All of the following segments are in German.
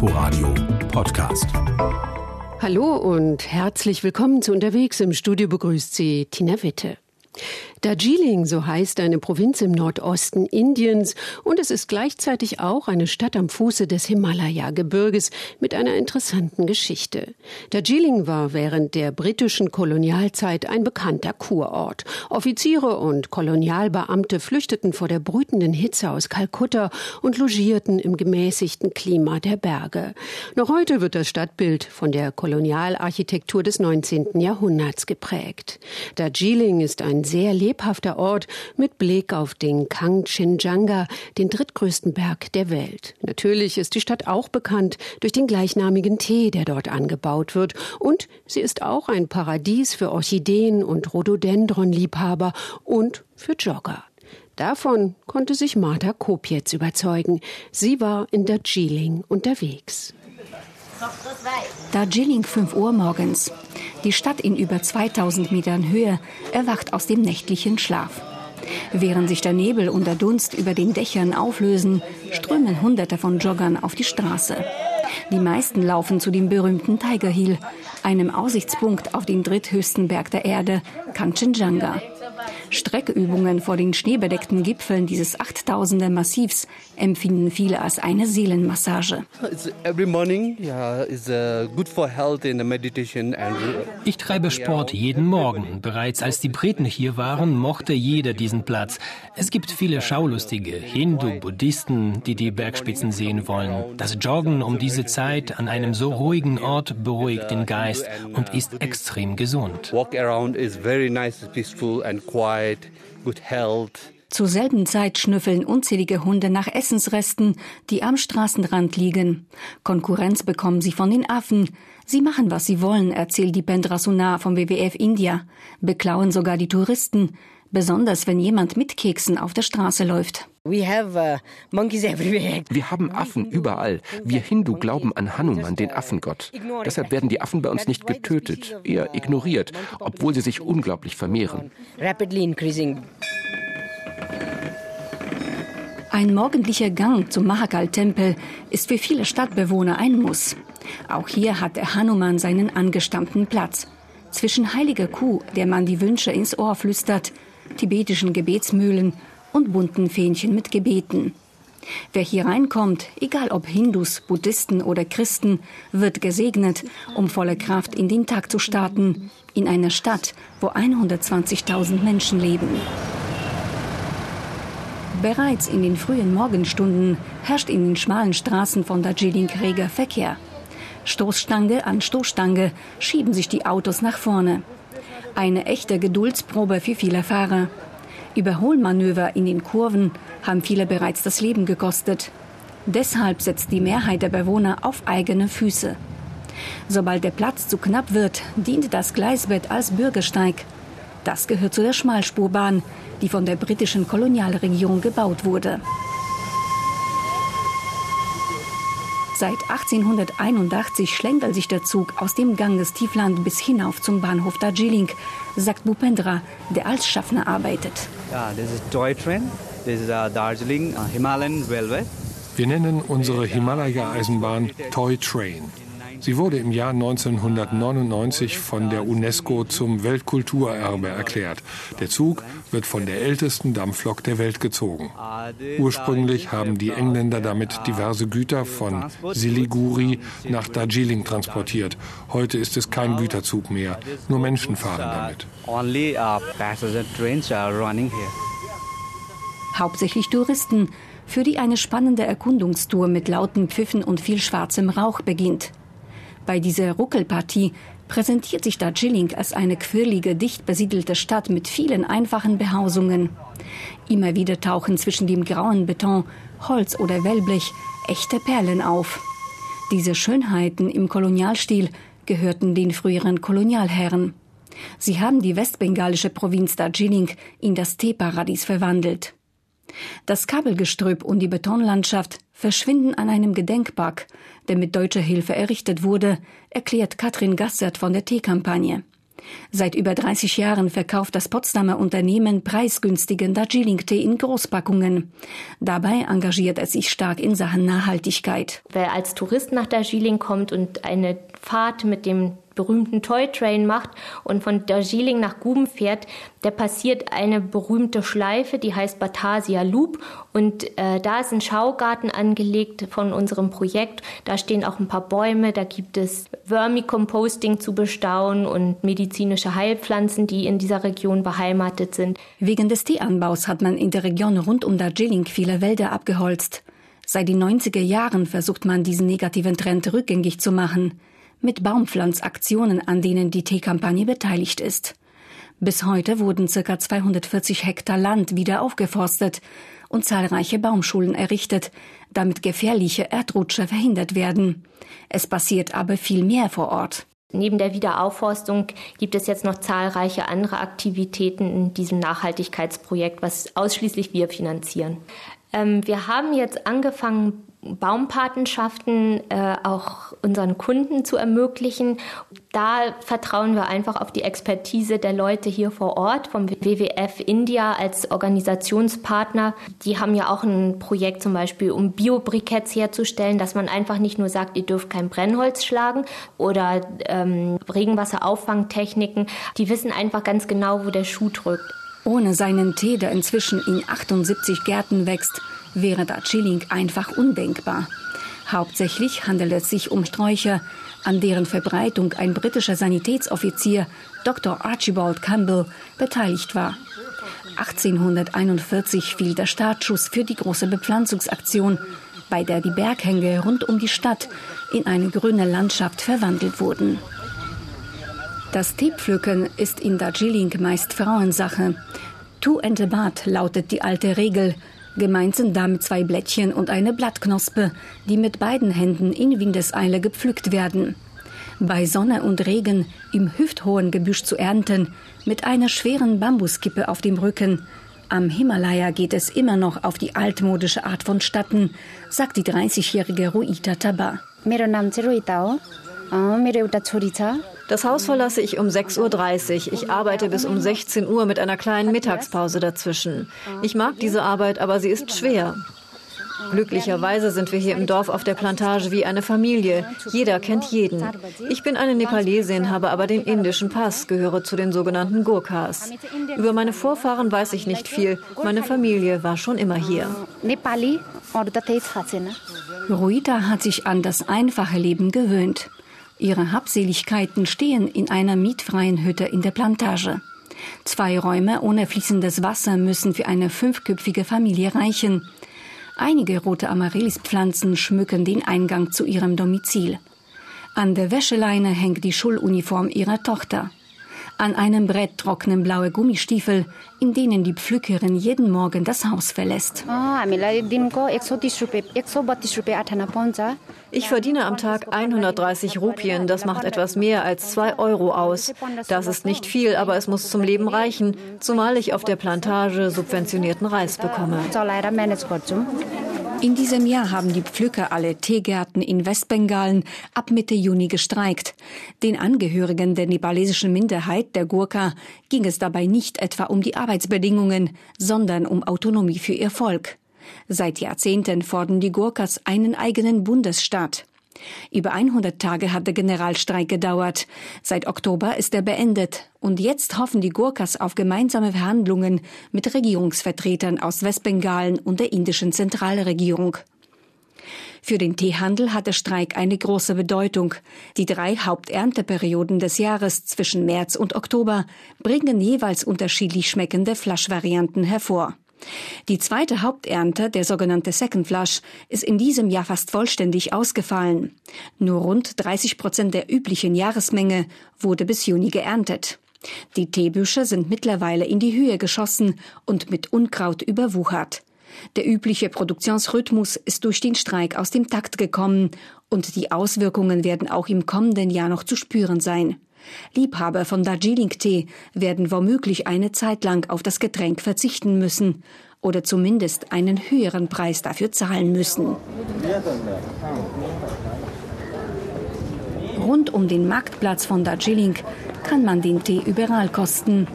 Inforadio Podcast. Hallo und herzlich willkommen zu Unterwegs. Im Studio begrüßt Sie Tina Witte. Darjeeling, so heißt eine Provinz im Nordosten Indiens und es ist gleichzeitig auch eine Stadt am Fuße des Himalaya-Gebirges mit einer interessanten Geschichte. Darjeeling war während der britischen Kolonialzeit ein bekannter Kurort. Offiziere und Kolonialbeamte flüchteten vor der brütenden Hitze aus Kalkutta und logierten im gemäßigten Klima der Berge. Noch heute wird das Stadtbild von der Kolonialarchitektur des 19. Jahrhunderts geprägt. Darjeeling ist ein sehr lebhafter Ort mit Blick auf den Kangchenjunga, den drittgrößten Berg der Welt. Natürlich ist die Stadt auch bekannt durch den gleichnamigen Tee, der dort angebaut wird. Und sie ist auch ein Paradies für Orchideen und Rhododendron-Liebhaber und für Jogger. Davon konnte sich Martha Kopietz überzeugen. Sie war in Darjeeling unterwegs. Darjeeling 5 Uhr morgens. Die Stadt in über 2000 Metern Höhe erwacht aus dem nächtlichen Schlaf. Während sich der Nebel und der Dunst über den Dächern auflösen, strömen Hunderte von Joggern auf die Straße. Die meisten laufen zu dem berühmten Tiger Hill, einem Aussichtspunkt auf den dritthöchsten Berg der Erde, Kanchenjunga. Streckeübungen vor den schneebedeckten Gipfeln dieses 8000er Massivs empfinden viele als eine Seelenmassage. Ich treibe Sport jeden Morgen. Bereits als die Briten hier waren, mochte jeder diesen Platz. Es gibt viele Schaulustige, Hindu, Buddhisten, die die Bergspitzen sehen wollen. Das Joggen um diese Zeit an einem so ruhigen Ort beruhigt den Geist und ist extrem gesund. Walk around is very nice, peaceful and quiet, good health. Zur selben Zeit schnüffeln unzählige Hunde nach Essensresten, die am Straßenrand liegen. Konkurrenz bekommen sie von den Affen. Sie machen, was sie wollen, erzählt die Pendra Sunar vom WWF India. Beklauen sogar die Touristen. Besonders wenn jemand mit Keksen auf der Straße läuft. Uh, Wir haben Affen überall. Wir Hindu glauben an Hanuman, den Affengott. Deshalb werden die Affen bei uns nicht getötet, eher ignoriert, obwohl sie sich unglaublich vermehren. Ein morgendlicher Gang zum Mahakal-Tempel ist für viele Stadtbewohner ein Muss. Auch hier hat der Hanuman seinen angestammten Platz. Zwischen heiliger Kuh, der man die Wünsche ins Ohr flüstert, tibetischen Gebetsmühlen und bunten Fähnchen mit Gebeten. Wer hier reinkommt, egal ob Hindus, Buddhisten oder Christen, wird gesegnet, um voller Kraft in den Tag zu starten, in einer Stadt, wo 120.000 Menschen leben. Bereits in den frühen Morgenstunden herrscht in den schmalen Straßen von Darjeeling reger Verkehr. Stoßstange an Stoßstange schieben sich die Autos nach vorne. Eine echte Geduldsprobe für viele Fahrer. Überholmanöver in den Kurven haben viele bereits das Leben gekostet. Deshalb setzt die Mehrheit der Bewohner auf eigene Füße. Sobald der Platz zu knapp wird, dient das Gleisbett als Bürgersteig. Das gehört zu der Schmalspurbahn, die von der britischen Kolonialregierung gebaut wurde. Seit 1881 schlängelt sich der Zug aus dem Ganges-Tiefland bis hinauf zum Bahnhof Darjeeling, sagt Bhupendra, der als Schaffner arbeitet. Yeah, this is toy train. This is uh, Darjeeling uh, Himalayan Railway. Wir nennen unsere Himalaya-Eisenbahn Toy Train. Sie wurde im Jahr 1999 von der UNESCO zum Weltkulturerbe erklärt. Der Zug wird von der ältesten Dampflok der Welt gezogen. Ursprünglich haben die Engländer damit diverse Güter von Siliguri nach Darjeeling transportiert. Heute ist es kein Güterzug mehr, nur Menschen fahren damit. Hauptsächlich Touristen, für die eine spannende Erkundungstour mit lauten Pfiffen und viel schwarzem Rauch beginnt. Bei dieser Ruckelpartie präsentiert sich Darjeeling als eine quirlige, dicht besiedelte Stadt mit vielen einfachen Behausungen. Immer wieder tauchen zwischen dem grauen Beton, Holz oder Wellblech echte Perlen auf. Diese Schönheiten im Kolonialstil gehörten den früheren Kolonialherren. Sie haben die westbengalische Provinz Darjeeling in das Teeparadies verwandelt. Das Kabelgestrüpp und die Betonlandschaft verschwinden an einem Gedenkpark, der mit deutscher Hilfe errichtet wurde, erklärt Katrin Gassert von der Teekampagne. Seit über 30 Jahren verkauft das Potsdamer Unternehmen preisgünstigen Darjeeling-Tee in Großpackungen. Dabei engagiert es sich stark in Sachen Nachhaltigkeit. Wer als Tourist nach Darjeeling kommt und eine Fahrt mit dem berühmten Toy Train macht und von Darjeeling nach Guben fährt, der passiert eine berühmte Schleife, die heißt Batasia Loop. Und äh, da ist ein Schaugarten angelegt von unserem Projekt. Da stehen auch ein paar Bäume, da gibt es Vermicomposting zu bestaunen und medizinische Heilpflanzen, die in dieser Region beheimatet sind. Wegen des Teeanbaus hat man in der Region rund um Darjeeling viele Wälder abgeholzt. Seit den 90er Jahren versucht man, diesen negativen Trend rückgängig zu machen mit Baumpflanzaktionen, an denen die Teekampagne beteiligt ist. Bis heute wurden ca. 240 Hektar Land wieder aufgeforstet und zahlreiche Baumschulen errichtet, damit gefährliche Erdrutsche verhindert werden. Es passiert aber viel mehr vor Ort. Neben der Wiederaufforstung gibt es jetzt noch zahlreiche andere Aktivitäten in diesem Nachhaltigkeitsprojekt, was ausschließlich wir finanzieren. Ähm, wir haben jetzt angefangen, Baumpatenschaften äh, auch unseren Kunden zu ermöglichen. Da vertrauen wir einfach auf die Expertise der Leute hier vor Ort vom WWF India als Organisationspartner. Die haben ja auch ein Projekt zum Beispiel, um Biobriketts herzustellen, dass man einfach nicht nur sagt, ihr dürft kein Brennholz schlagen oder ähm, Regenwasserauffangtechniken. Die wissen einfach ganz genau, wo der Schuh drückt. Ohne seinen Tee, der inzwischen in 78 Gärten wächst, wäre Darjeeling einfach undenkbar. Hauptsächlich handelt es sich um Sträucher, an deren Verbreitung ein britischer Sanitätsoffizier, Dr. Archibald Campbell, beteiligt war. 1841 fiel der Startschuss für die große Bepflanzungsaktion, bei der die Berghänge rund um die Stadt in eine grüne Landschaft verwandelt wurden. Das Teepflücken ist in Darjeeling meist Frauensache. Tu and a lautet die alte Regel, Gemeint sind damit zwei Blättchen und eine Blattknospe, die mit beiden Händen in Windeseile gepflückt werden. Bei Sonne und Regen im hüfthohen Gebüsch zu ernten, mit einer schweren Bambuskippe auf dem Rücken. Am Himalaya geht es immer noch auf die altmodische Art vonstatten, sagt die 30-jährige Ruita Taba. Das Haus verlasse ich um 6.30 Uhr. Ich arbeite bis um 16 Uhr mit einer kleinen Mittagspause dazwischen. Ich mag diese Arbeit, aber sie ist schwer. Glücklicherweise sind wir hier im Dorf auf der Plantage wie eine Familie. Jeder kennt jeden. Ich bin eine Nepalesin, habe aber den indischen Pass, gehöre zu den sogenannten Gurkhas. Über meine Vorfahren weiß ich nicht viel. Meine Familie war schon immer hier. Ruita hat sich an das einfache Leben gewöhnt. Ihre Habseligkeiten stehen in einer mietfreien Hütte in der Plantage. Zwei Räume ohne fließendes Wasser müssen für eine fünfköpfige Familie reichen. Einige rote Amaryllispflanzen schmücken den Eingang zu ihrem Domizil. An der Wäscheleine hängt die Schuluniform ihrer Tochter. An einem Brett trocknen blaue Gummistiefel, in denen die Pflückerin jeden Morgen das Haus verlässt. Ich verdiene am Tag 130 Rupien, das macht etwas mehr als 2 Euro aus. Das ist nicht viel, aber es muss zum Leben reichen, zumal ich auf der Plantage subventionierten Reis bekomme. In diesem Jahr haben die Pflücker alle Teegärten in Westbengalen ab Mitte Juni gestreikt. Den Angehörigen der nepalesischen Minderheit, der Gurkha, ging es dabei nicht etwa um die Arbeitsbedingungen, sondern um Autonomie für ihr Volk. Seit Jahrzehnten fordern die Gurkhas einen eigenen Bundesstaat. Über 100 Tage hat der Generalstreik gedauert. Seit Oktober ist er beendet. Und jetzt hoffen die Gurkhas auf gemeinsame Verhandlungen mit Regierungsvertretern aus Westbengalen und der indischen Zentralregierung. Für den Teehandel hat der Streik eine große Bedeutung. Die drei Haupternteperioden des Jahres zwischen März und Oktober bringen jeweils unterschiedlich schmeckende Flaschvarianten hervor. Die zweite Haupternte, der sogenannte Second Flush, ist in diesem Jahr fast vollständig ausgefallen. Nur rund 30 Prozent der üblichen Jahresmenge wurde bis Juni geerntet. Die Teebüsche sind mittlerweile in die Höhe geschossen und mit Unkraut überwuchert. Der übliche Produktionsrhythmus ist durch den Streik aus dem Takt gekommen und die Auswirkungen werden auch im kommenden Jahr noch zu spüren sein. Liebhaber von Darjeeling-Tee werden womöglich eine Zeit lang auf das Getränk verzichten müssen oder zumindest einen höheren Preis dafür zahlen müssen. Rund um den Marktplatz von Darjeeling kann man den Tee überall kosten.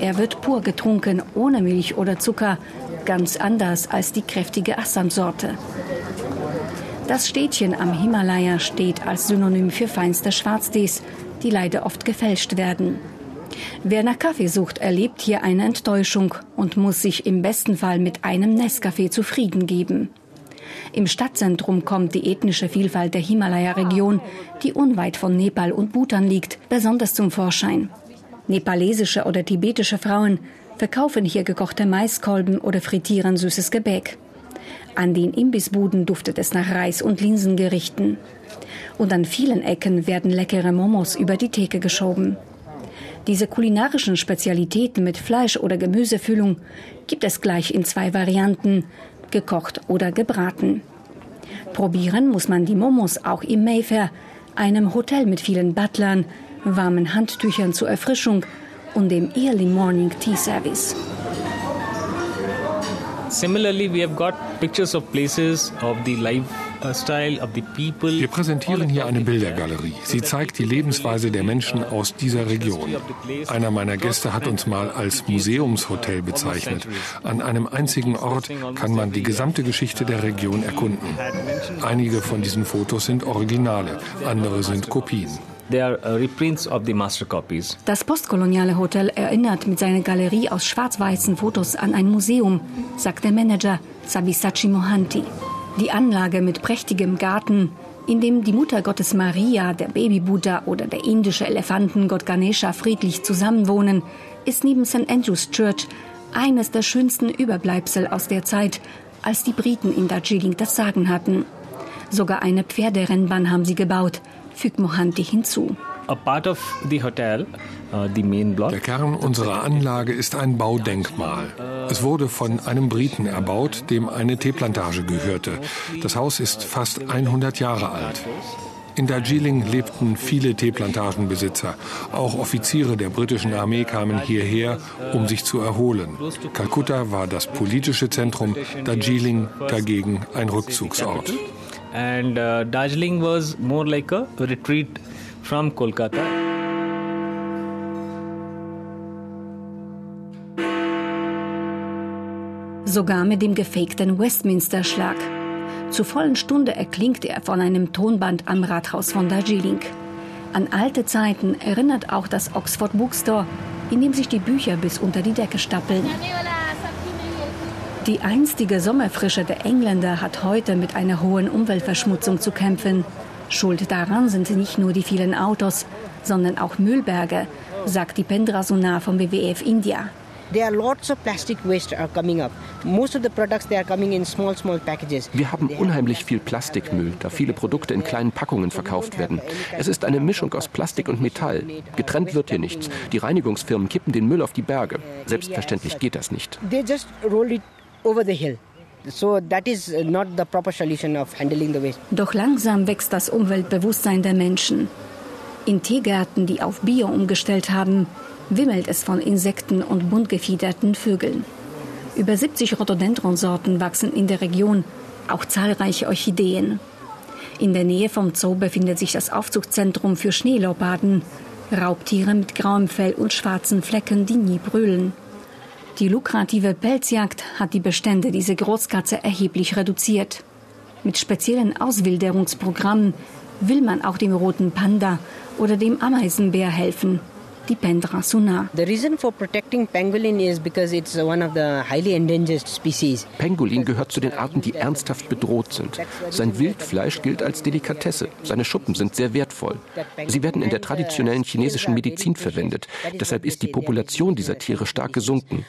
Er wird pur getrunken, ohne Milch oder Zucker, ganz anders als die kräftige Assam-Sorte. Das Städtchen am Himalaya steht als Synonym für feinste Schwarztees, die leider oft gefälscht werden. Wer nach Kaffee sucht, erlebt hier eine Enttäuschung und muss sich im besten Fall mit einem Nescafé zufrieden geben. Im Stadtzentrum kommt die ethnische Vielfalt der Himalaya-Region, die unweit von Nepal und Bhutan liegt, besonders zum Vorschein. Nepalesische oder tibetische Frauen verkaufen hier gekochte Maiskolben oder frittieren süßes Gebäck. An den Imbissbuden duftet es nach Reis- und Linsengerichten. Und an vielen Ecken werden leckere Momos über die Theke geschoben. Diese kulinarischen Spezialitäten mit Fleisch- oder Gemüsefüllung gibt es gleich in zwei Varianten, gekocht oder gebraten. Probieren muss man die Momos auch im Mayfair, einem Hotel mit vielen Butlern, warmen Handtüchern zur Erfrischung und dem Early Morning Tea Service. Wir präsentieren hier eine Bildergalerie. Sie zeigt die Lebensweise der Menschen aus dieser Region. Einer meiner Gäste hat uns mal als Museumshotel bezeichnet. An einem einzigen Ort kann man die gesamte Geschichte der Region erkunden. Einige von diesen Fotos sind Originale, andere sind Kopien. Uh, das postkoloniale Hotel erinnert mit seiner Galerie aus schwarz-weißen Fotos an ein Museum, sagt der Manager Sabisachi Mohanty. Die Anlage mit prächtigem Garten, in dem die Mutter Gottes Maria, der Baby-Buddha oder der indische Elefantengott Ganesha friedlich zusammenwohnen, ist neben St. Andrews Church eines der schönsten Überbleibsel aus der Zeit, als die Briten in Darjeeling das Sagen hatten. Sogar eine Pferderennbahn haben sie gebaut, fügt Mohanty hinzu. Uh, Der Kern unserer Anlage ist ein Baudenkmal. Es wurde von einem Briten erbaut, dem eine Teeplantage gehörte. Das Haus ist fast 100 Jahre alt. In Darjeeling lebten viele Teeplantagenbesitzer. Auch Offiziere der britischen Armee kamen hierher, um sich zu erholen. Kalkutta war das politische Zentrum, Darjeeling dagegen ein Rückzugsort. And uh, Darjeeling was more like a retreat from Kolkata. Sogar mit dem gefakten Westminster-Schlag. Zur vollen Stunde erklingt er von einem Tonband am Rathaus von Darjeeling. An alte Zeiten erinnert auch das Oxford Bookstore, in dem sich die Bücher bis unter die Decke stapeln. Die einstige Sommerfrische der Engländer hat heute mit einer hohen Umweltverschmutzung zu kämpfen. Schuld daran sind nicht nur die vielen Autos, sondern auch Müllberge, sagt die Pendra Sunar vom WWF India. Wir haben unheimlich viel Plastikmüll, da viele Produkte in kleinen Packungen verkauft werden. Es ist eine Mischung aus Plastik und Metall. Getrennt wird hier nichts. Die Reinigungsfirmen kippen den Müll auf die Berge. Selbstverständlich geht das nicht. Over the hill. So that is not the proper solution of handling the waste. Doch langsam wächst das Umweltbewusstsein der Menschen. In Teegärten, die auf Bio umgestellt haben, wimmelt es von Insekten und bunt gefiederten Vögeln. Über 70 Rhododendron-Sorten wachsen in der Region, auch zahlreiche Orchideen. In der Nähe vom Zoo befindet sich das Aufzuchtzentrum für Schneeleoparden, Raubtiere mit grauem Fell und schwarzen Flecken, die nie brüllen. Die lukrative Pelzjagd hat die Bestände dieser Großkatze erheblich reduziert. Mit speziellen Auswilderungsprogrammen will man auch dem roten Panda oder dem Ameisenbär helfen die Pendra Suna. Pangolin gehört zu den Arten, die ernsthaft bedroht sind. Sein Wildfleisch gilt als Delikatesse. Seine Schuppen sind sehr wertvoll. Sie werden in der traditionellen chinesischen Medizin verwendet. Deshalb ist die Population dieser Tiere stark gesunken.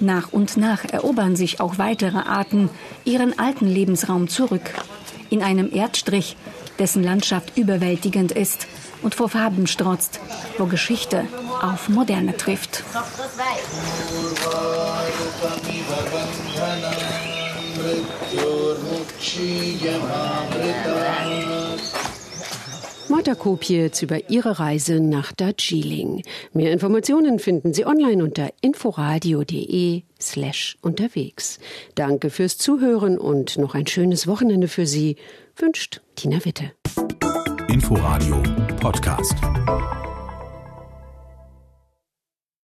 Nach und nach erobern sich auch weitere Arten ihren alten Lebensraum zurück. In einem Erdstrich, dessen Landschaft überwältigend ist und vor Farben strotzt, wo Geschichte auf Moderne trifft. Marta Kopietz über ihre Reise nach Darjeeling. Mehr Informationen finden Sie online unter inforadio.de slash unterwegs. Danke fürs Zuhören und noch ein schönes Wochenende für Sie, wünscht Tina Witte. Inforadio Podcast.